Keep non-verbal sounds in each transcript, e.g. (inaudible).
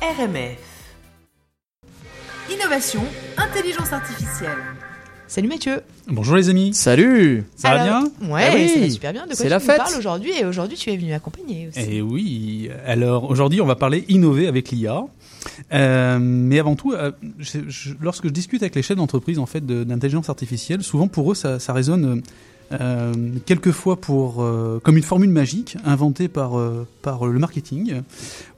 RMF. Innovation, intelligence artificielle. Salut Mathieu. Bonjour les amis. Salut. Ça va bien Ouais, Ah oui. ça va super bien. De quoi C'est tu la nous fête. parles aujourd'hui Et aujourd'hui, tu es venu m'accompagner aussi. Eh oui. Alors aujourd'hui, on va parler innover avec l'IA. Euh, mais avant tout, euh, je- je- lorsque je discute avec les chefs d'entreprise en fait de- d'intelligence artificielle, souvent pour eux, ça, ça résonne euh, quelquefois pour euh, comme une formule magique inventée par euh, par le marketing,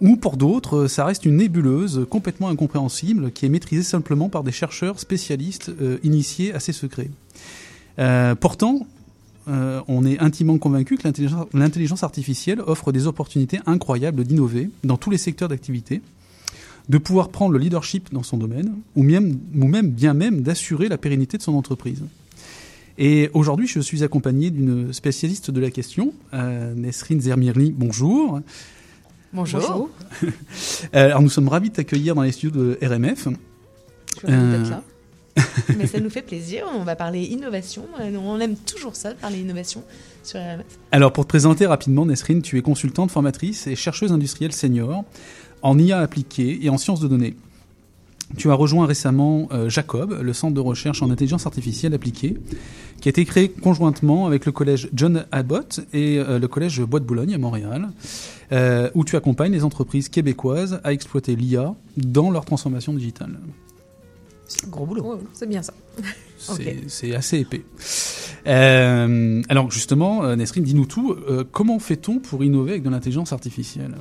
ou pour d'autres, euh, ça reste une nébuleuse complètement incompréhensible qui est maîtrisée simplement par des chercheurs spécialistes euh, initiés à ces secrets. Euh, pourtant, euh, on est intimement convaincu que l'intelligence artificielle offre des opportunités incroyables d'innover dans tous les secteurs d'activité, de pouvoir prendre le leadership dans son domaine, ou même, ou même bien même d'assurer la pérennité de son entreprise. Et aujourd'hui, je suis accompagné d'une spécialiste de la question, euh, Nesrine Zermirli. Bonjour. Bonjour. (laughs) Euh, alors, nous sommes ravis de t'accueillir dans les studios de RMF. Je suis ravie d'être Euh. là. (laughs) Mais ça nous fait plaisir. On va parler innovation. Euh, On aime toujours ça, de parler innovation sur RMF. Alors, pour te présenter rapidement, Nesrine, tu es consultante, formatrice et chercheuse industrielle senior en IA appliquée et en sciences de données. Tu as rejoint récemment euh, Jacob, le centre de recherche en intelligence artificielle appliquée, qui a été créé conjointement avec le collège John Abbott et euh, le collège Bois de Boulogne à Montréal, euh, où tu accompagnes les entreprises québécoises à exploiter l'IA dans leur transformation digitale. Gros boulot. C'est bien ça. (laughs) C'est assez épais. Euh, alors justement, Nesrine, dis-nous tout. Euh, comment fait-on pour innover avec de l'intelligence artificielle?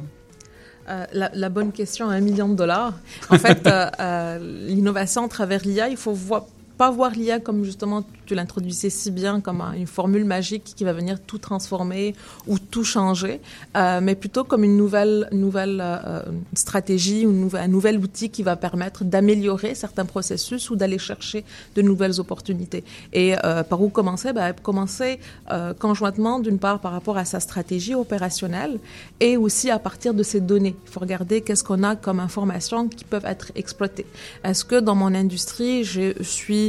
Euh, la, bonne question à un million de dollars. En fait, euh, euh, l'innovation à travers l'IA, il faut voir, pas voir l'IA comme justement tu l'introduisais si bien comme un- une formule magique qui va venir tout transformer ou tout changer, euh, mais plutôt comme une nouvelle nouvelle euh, stratégie ou nouvelle- un nouvel outil qui va permettre d'améliorer certains processus ou d'aller chercher de nouvelles opportunités. Et euh, par où commencer? Ben, Commencer conjointement d'une part par rapport à sa stratégie opérationnelle et aussi à partir de ces données. Il faut regarder qu'est-ce qu'on a comme informations qui peuvent être exploitées. Est-ce que dans mon industrie, je suis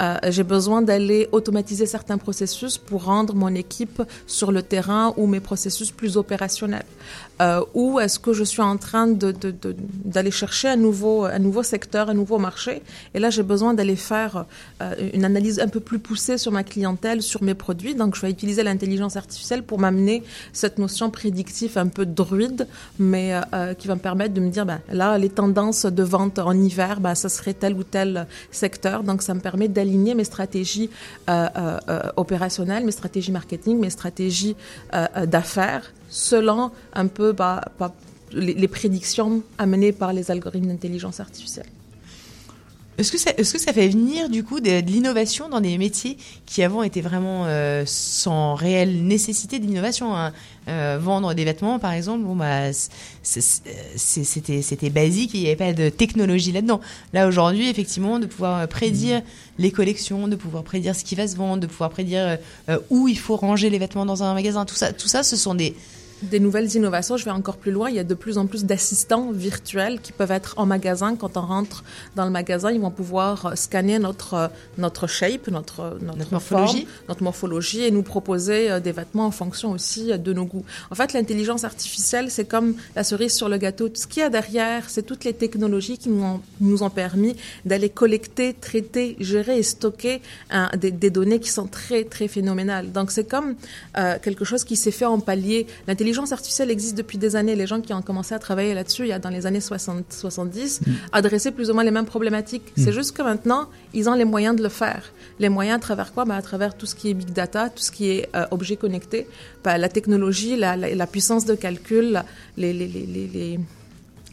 euh, j'ai besoin d'aller automatiser certains processus pour rendre mon équipe sur le terrain ou mes processus plus opérationnels euh, Ou est-ce que je suis en train d'aller chercher un nouveau, secteur, un nouveau marché? Et là, j'ai besoin d'aller faire euh, une analyse un peu plus poussée sur ma clientèle, sur mes produits. Donc, je vais utiliser l'intelligence artificielle pour m'amener cette notion prédictive un peu druide, mais qui va me permettre de me dire, ben, là, les tendances de vente en hiver, ben, ça serait tel ou tel secteur. Donc, ça me permet mes stratégies euh, euh, euh, opérationnelles, mes stratégies marketing, mes stratégies d'affaires, selon un peu bah, bah, les prédictions amenées par les algorithmes d'intelligence artificielle. Est-ce que, ça, est-ce que ça fait venir du coup de, de l'innovation dans des métiers qui avant étaient vraiment euh, sans réelle nécessité d'innovation hein? Euh, Vendre des vêtements, par exemple, bon bah c'est- c'est- c'est- c'était c'était basique, il n'y avait pas de technologie là-dedans. Là aujourd'hui, effectivement, de pouvoir euh, prédire les collections, de pouvoir prédire ce qui va se vendre, de pouvoir prédire euh, où il faut ranger les vêtements dans un magasin, tout ça, tout ça, ce sont des Des nouvelles innovations, je vais encore plus loin. Il y a de plus en plus d'assistants virtuels qui peuvent être en magasin. Quand on rentre dans le magasin, ils vont pouvoir euh, scanner notre, euh, notre shape, notre, notre, Notre morphologie. forme, notre morphologie et nous proposer euh, des vêtements en fonction aussi euh, de nos goûts. En fait, l'intelligence artificielle, c'est comme la cerise sur le gâteau. Tout ce qu'il y a derrière, c'est toutes les technologies qui nous ont, nous ont permis d'aller collecter, traiter, gérer et stocker hein, des, des données qui sont très, très phénoménales. Donc, c'est comme euh, quelque chose qui s'est fait en palier. L'intelligence artificielle existe depuis des années. Les gens qui ont commencé à travailler là-dessus, il y a dans les années 60, 70, adressaient plus ou moins les mêmes problématiques. C'est juste que maintenant, ils ont les moyens de le faire. Les moyens à travers quoi? Ben, À travers tout ce qui est big data, tout ce qui est euh, objet connecté, ben, la technologie, la, la, la puissance de calcul, la- les, les, les, les, les-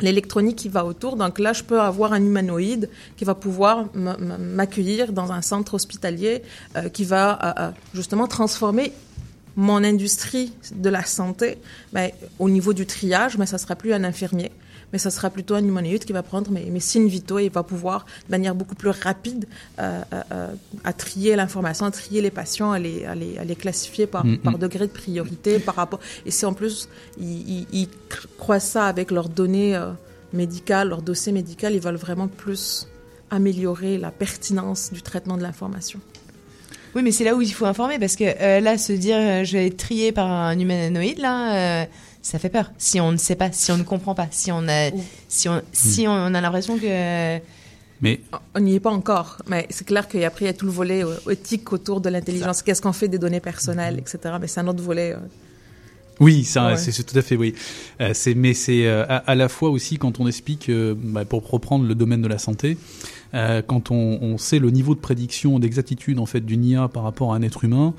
l'électronique qui va autour. Donc là, je peux avoir un humanoïde qui va pouvoir m'accueillir dans un centre hospitalier euh, qui va euh, euh, justement transformer mon industrie de la santé ben, au niveau du triage, mais ça sera plus un infirmier, mais ça sera plutôt un humanoïde qui va prendre mes, mes signes vitaux et va pouvoir, de manière beaucoup plus rapide, euh, euh, à trier l'information, à trier les patients, à les, à les, à les classifier par, Mhm. par degré de priorité, par rapport. Et si en plus ils, ils, ils cr- croisent ça avec leurs données euh, médicales, leur dossier médical, ils veulent vraiment plus améliorer la pertinence du traitement de l'information. Oui, mais c'est là où il faut informer parce que euh, là, se dire euh, je vais être trié par un humanoïde, là, euh, ça fait peur. Si on ne sait pas, si on ne comprend pas, si on a, si on, si on a l'impression que mais on n'y est pas encore, mais c'est clair qu'après il y a tout le volet euh, éthique autour de l'intelligence. Qu'est-ce qu'on fait des données personnelles, etc. Mais c'est un autre volet. Euh. Oui, ça, c'est tout à fait oui. Euh, c'est mais c'est à, la fois aussi quand on explique, bah, pour reprendre le domaine de la santé, euh, quand on, on, sait le niveau de prédiction, d'exactitude en fait d'une IA par rapport à un être humain,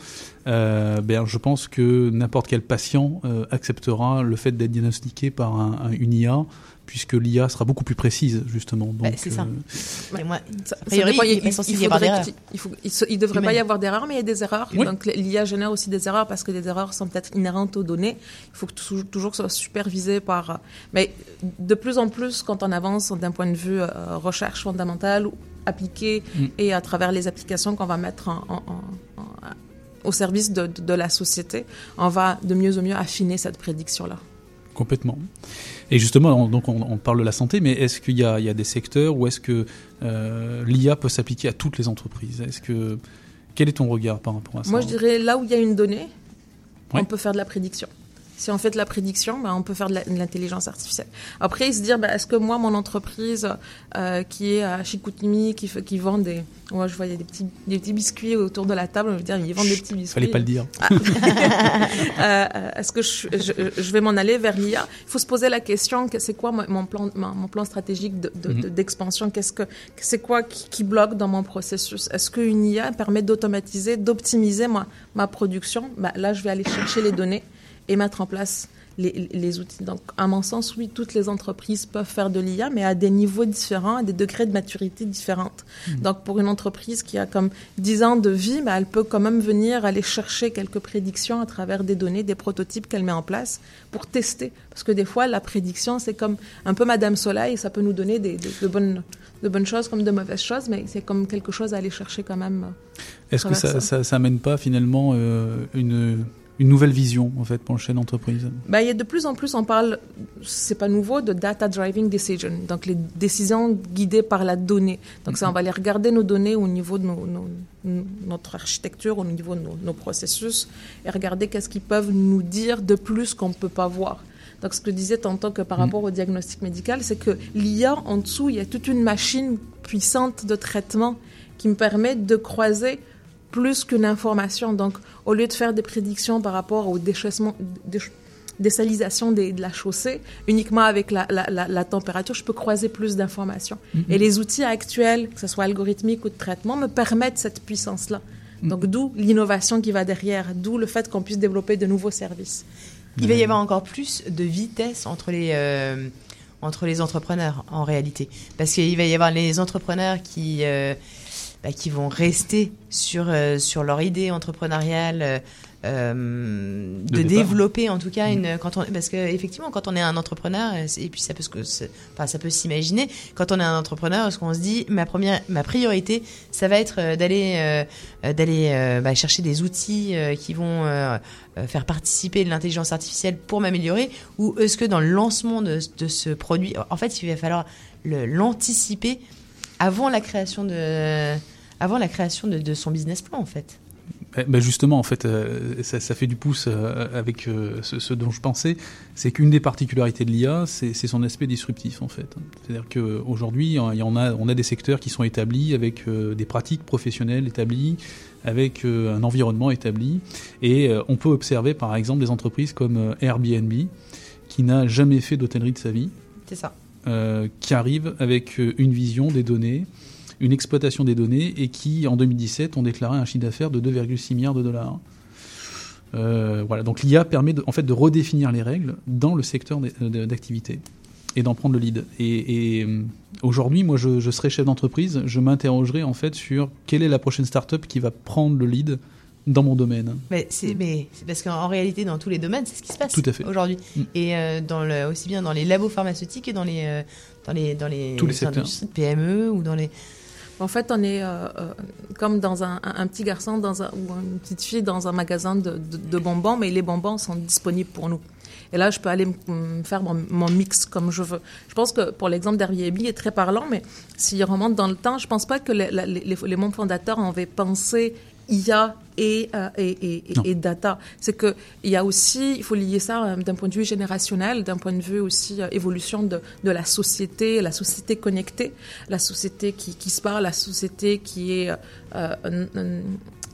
euh, ben, je pense que n'importe quel patient euh, acceptera le fait d'être diagnostiqué par un, une IA puisque l'IA sera beaucoup plus précise justement. Bah, c'est ça. Moi, il, ne devrait pas y avoir d'erreurs, mais il y a des erreurs. Donc l'IA génère aussi des erreurs parce que des erreurs sont peut-être inhérentes aux données. Il faut que toujours que ce soit supervisé par. Mais de plus en plus, quand on avance d'un point de vue recherche fondamentale, appliquée mm. et à travers les applications qu'on va mettre en au service de, la société, on va de mieux en mieux affiner cette prédiction-là. Complètement. Et justement, on, donc on, parle de la santé, mais est-ce qu'il y, a des secteurs où est-ce que euh, l'IA peut s'appliquer à toutes les entreprises? Est-ce que quel est ton regard par rapport à ça? Moi, je dirais là où il y a une donnée, on peut faire de la prédiction. Si on fait de la prédiction, ben, on peut faire de l'intelligence artificielle. Après, se dire, ben, est-ce que moi, mon entreprise euh, qui est à Chicoutimi, qui, qui vend des... Moi, je voyais des petits, des petits biscuits autour de la table, je veux dire, ils vendent des petits biscuits. Fallait pas le dire. Ah. (laughs) euh, est-ce que je, je, je, vais m'en aller vers l'IA Il faut se poser la question, c'est quoi mon plan, mon plan stratégique mhm. d'expansion? De, Qu'est-ce que C'est quoi qui, qui, bloque dans mon processus? Est-ce qu'une IA permet d'automatiser, d'optimiser ma, ma production? Ben, Là, je vais aller chercher les données et mettre en place les, les, outils. Donc, à mon sens, oui, toutes les entreprises peuvent faire de l'IA, mais à des niveaux différents, à des degrés de maturité différents. Mmh. Donc, pour une entreprise qui a comme 10 ans de vie, bah, elle peut quand même venir aller chercher quelques prédictions à travers des données, des prototypes qu'elle met en place pour tester. Parce que des fois, la prédiction, c'est comme un peu Madame Soleil, ça peut nous donner des, de, bonnes, de bonnes choses comme de mauvaises choses, mais c'est comme quelque chose à aller chercher quand même. Est-ce que ça, ça, pas finalement euh, une une nouvelle vision en fait pour le chef d'entreprise. Bah, il y a de plus en plus on parle c'est pas nouveau de data driving decision. Donc les décisions guidées par la donnée. Donc ça on va aller regarder nos données au niveau de nos, notre architecture au niveau de nos, processus et regarder qu'est-ce qu'ils peuvent nous dire de plus qu'on ne peut pas voir. Donc ce que je disais tantôt que par mm. rapport au diagnostic médical c'est que l'IA en dessous il y a toute une machine puissante de traitement qui me permet de croiser plus qu'une information. Donc, au lieu de faire des prédictions par rapport au déchaissement, désalisation de la chaussée, uniquement avec la, la, température, je peux croiser plus d'informations. Mm-hmm. Et les outils actuels, que ce soit algorithmique ou de traitement, me permettent cette puissance-là. Mm-hmm. Donc, d'où l'innovation qui va derrière, d'où le fait qu'on puisse développer de nouveaux services. Il va y avoir encore plus de vitesse entre les, euh, entre les entrepreneurs, en réalité. Parce qu'il va y avoir les entrepreneurs qui... Euh, bah, qui vont rester sur, euh, sur leur idée entrepreneuriale, euh, euh, de, développer en tout cas une mm. quand on parce que effectivement quand on est un entrepreneur et puis ça peut enfin, ça peut s'imaginer quand on est un entrepreneur ce qu'on se dit ma première ma priorité ça va être d'aller d'aller bah, chercher des outils qui vont faire participer l'intelligence artificielle pour m'améliorer ou est-ce que dans le lancement de, de, ce produit en fait il va falloir l'anticiper avant la création de, avant la création de, son business plan, en fait. Ben justement, en fait, euh, ça, fait du pouce euh, avec euh, ce, dont je pensais. C'est qu'une des particularités de l'IA, c'est son aspect disruptif, en fait. C'est-à-dire qu'aujourd'hui, en a, on a des secteurs qui sont établis avec des pratiques professionnelles établies, avec un environnement établi, et on peut observer, par exemple, des entreprises comme Airbnb, qui n'a jamais fait d'hôtellerie de sa vie. C'est ça. Qui arrive avec une vision des données, une exploitation des données, et qui, en 2017, ont déclaré un chiffre d'affaires de 2,6 milliards de dollars. Euh, voilà, donc l'IA permet de, en fait de redéfinir les règles dans le secteur d'activité et d'en prendre le lead. Et, aujourd'hui, moi, je, je, serais chef d'entreprise, je m'interrogerais en fait sur quelle est la prochaine start-up qui va prendre le lead dans mon domaine. Mais c'est parce qu'en réalité dans tous les domaines c'est ce qui se passe Tout à fait. aujourd'hui mm. et euh, dans le aussi bien dans les labos pharmaceutiques et dans les euh, dans les dans les, tous les secteurs PME ou dans les en fait, on est euh, comme dans un, petit garçon ou une petite fille dans un magasin de, bonbons, mais les bonbons sont disponibles pour nous. Et là, je peux aller faire mon, mix comme je veux. Je pense que pour l'exemple d'Airbnb est très parlant, mais s'il remonte dans le temps, je pense pas que les membres fondateurs avaient pensé IA et, euh, et, et, et, data. C'est que il y a aussi, il faut lier ça euh, d'un point de vue générationnel, d'un point de vue aussi euh, évolution de, de la société, la société connectée, la société qui, qui se parle, la société qui est euh,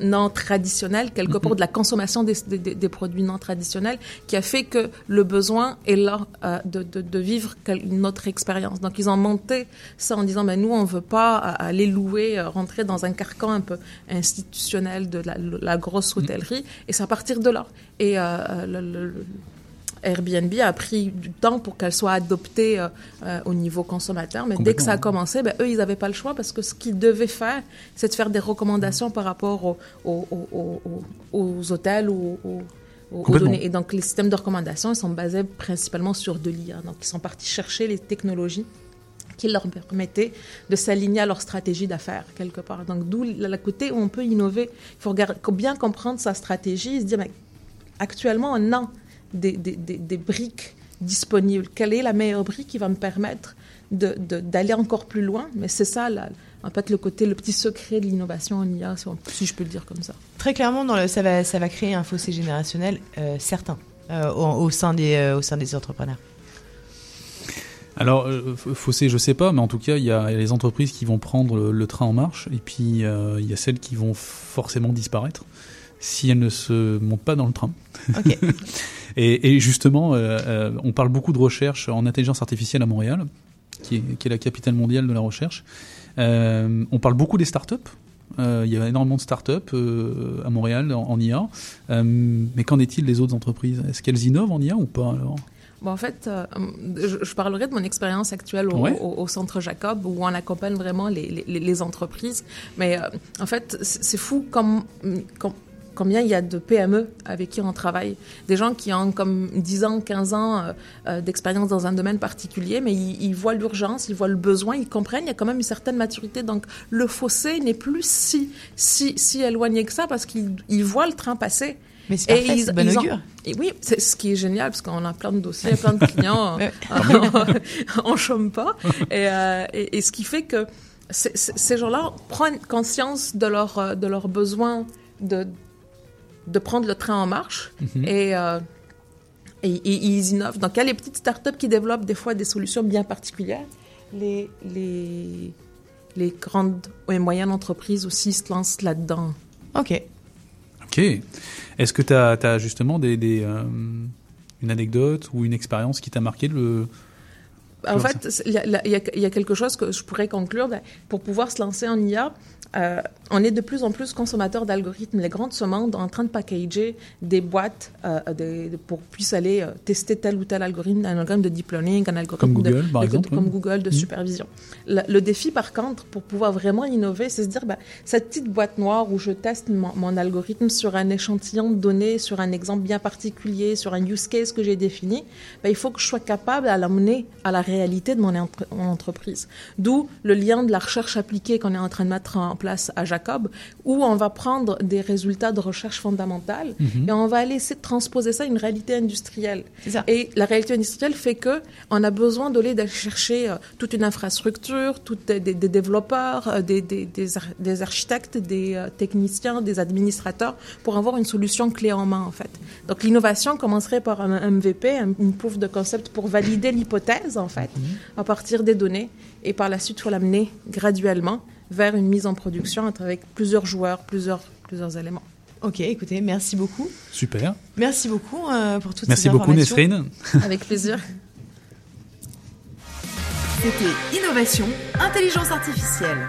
non traditionnelle, quelque part de la consommation des, des, des, produits non traditionnels, qui a fait que le besoin est là euh, de, de, de, vivre une autre expérience. Donc ils ont monté ça en disant, ben nous on veut pas aller louer, rentrer dans un carcan un peu institutionnel de la, la grosse hôtellerie, et c'est à partir de là. Et euh, le, le, Airbnb a pris du temps pour qu'elle soit adoptée euh, euh, au niveau consommateur, mais dès que ça a commencé, ben, eux, ils n'avaient pas le choix parce que ce qu'ils devaient faire, c'est de faire des recommandations par rapport aux, aux, aux, aux hôtels ou aux, données. Et donc, les systèmes de recommandation, ils sont basés principalement sur de l'IA. Donc, ils sont partis chercher les technologies qui leur permettaient de s'aligner à leur stratégie d'affaires, quelque part. Donc, d'où la côté où on peut innover. Il faut bien comprendre sa stratégie et se dire, mais actuellement, on a des, des, des, des, briques disponibles. Quelle est la meilleure brique qui va me permettre d'aller encore plus loin? Mais c'est ça, là, en fait, le côté, le petit secret de l'innovation en IA, si je peux le dire comme ça. Très clairement, dans le, ça, va, ça va créer un fossé générationnel euh, certain euh, au, au, sein des, euh, au sein des entrepreneurs. Alors, fossé, je sais pas, mais en tout cas, il y a les entreprises qui vont prendre le, le train en marche, et puis euh, il y a celles qui vont forcément disparaître si elles ne se montent pas dans le train. Okay. (laughs) Et, et justement, euh, euh, on parle beaucoup de recherche en intelligence artificielle à Montréal, qui est, qui est la capitale mondiale de la recherche. Euh, on parle beaucoup des startups. Euh, il y a énormément de startups euh, à Montréal en, en IA. Euh, mais qu'en est-il des autres entreprises? Est-ce qu'elles innovent en IA ou pas alors? Bon, en fait, euh, je, je, parlerai de mon expérience actuelle au, ouais. au, au, Centre Jacob, où on accompagne vraiment les, les, les entreprises. Mais euh, en fait, c'est fou comme, comme combien il y a de PME avec qui on travaille. Des gens qui ont comme 10 ans, 15 ans euh, d'expérience dans un domaine particulier, mais ils, ils voient l'urgence, ils voient le besoin, ils comprennent, il y a quand même une certaine maturité. Donc le fossé n'est plus si, si, si éloigné que ça parce qu'ils voient le train passer. Mais c'est parfait, c'est bon augure. Et oui, c'est ce qui est génial, parce qu'on a plein de dossiers, plein de clients, (laughs) (laughs) on chôme pas. Et, euh, et, et, ce qui fait que ces gens-là prennent conscience de, leur, de leurs besoins de, de prendre le train en marche mm -hmm. et, euh, et, et, ils innovent. Donc, il y a les petites startups qui développent des fois des solutions bien particulières. Les, les, les grandes et moyennes entreprises aussi se lancent là-dedans. OK. OK. Est-ce que tu as, as, justement des, des euh, une anecdote ou une expérience qui t'a marqué le, en fait, il y, y, y, a quelque chose que je pourrais conclure. Pour pouvoir se lancer en IA, euh, on est de plus en plus consommateurs d'algorithmes. Les grandes se sont en train de packager des boîtes euh, de, pour puisse aller euh, tester tel ou tel algorithme, un algorithme de deep learning, un algorithme comme Google, de, par de, exemple, comme Google de mmh. supervision. Le, le, défi, par contre, pour pouvoir vraiment innover, c'est se dire bah, cette petite boîte noire où je teste mon, mon, algorithme sur un échantillon de données, sur un exemple bien particulier, sur un use case que j'ai défini, bah, il faut que je sois capable à l'amener à la réalité de mon, entre mon entreprise. D'où le lien de la recherche appliquée qu'on est en train de mettre en place à Jacob, où on va prendre des résultats de recherche fondamentale -hmm. et on va aller essayer de transposer ça à une réalité industrielle. Ça. Et la réalité industrielle fait que on a besoin d'aller chercher euh, toute une infrastructure, toutes des, des, des développeurs, euh, des, des, des, architectes, des euh, techniciens, des administrateurs pour avoir une solution clé en main en fait. Donc l'innovation commencerait par un MVP, une proof de concept pour valider l'hypothèse en fait, -hmm. à partir des données et par la suite faut l'amener graduellement vers une mise en production avec plusieurs joueurs, plusieurs, plusieurs éléments. Ok, écoutez, merci beaucoup. Super. Merci beaucoup euh, pour toutes merci ces informations. Merci beaucoup, Nesrine. (laughs) Avec plaisir. C'était Innovation, Intelligence Artificielle.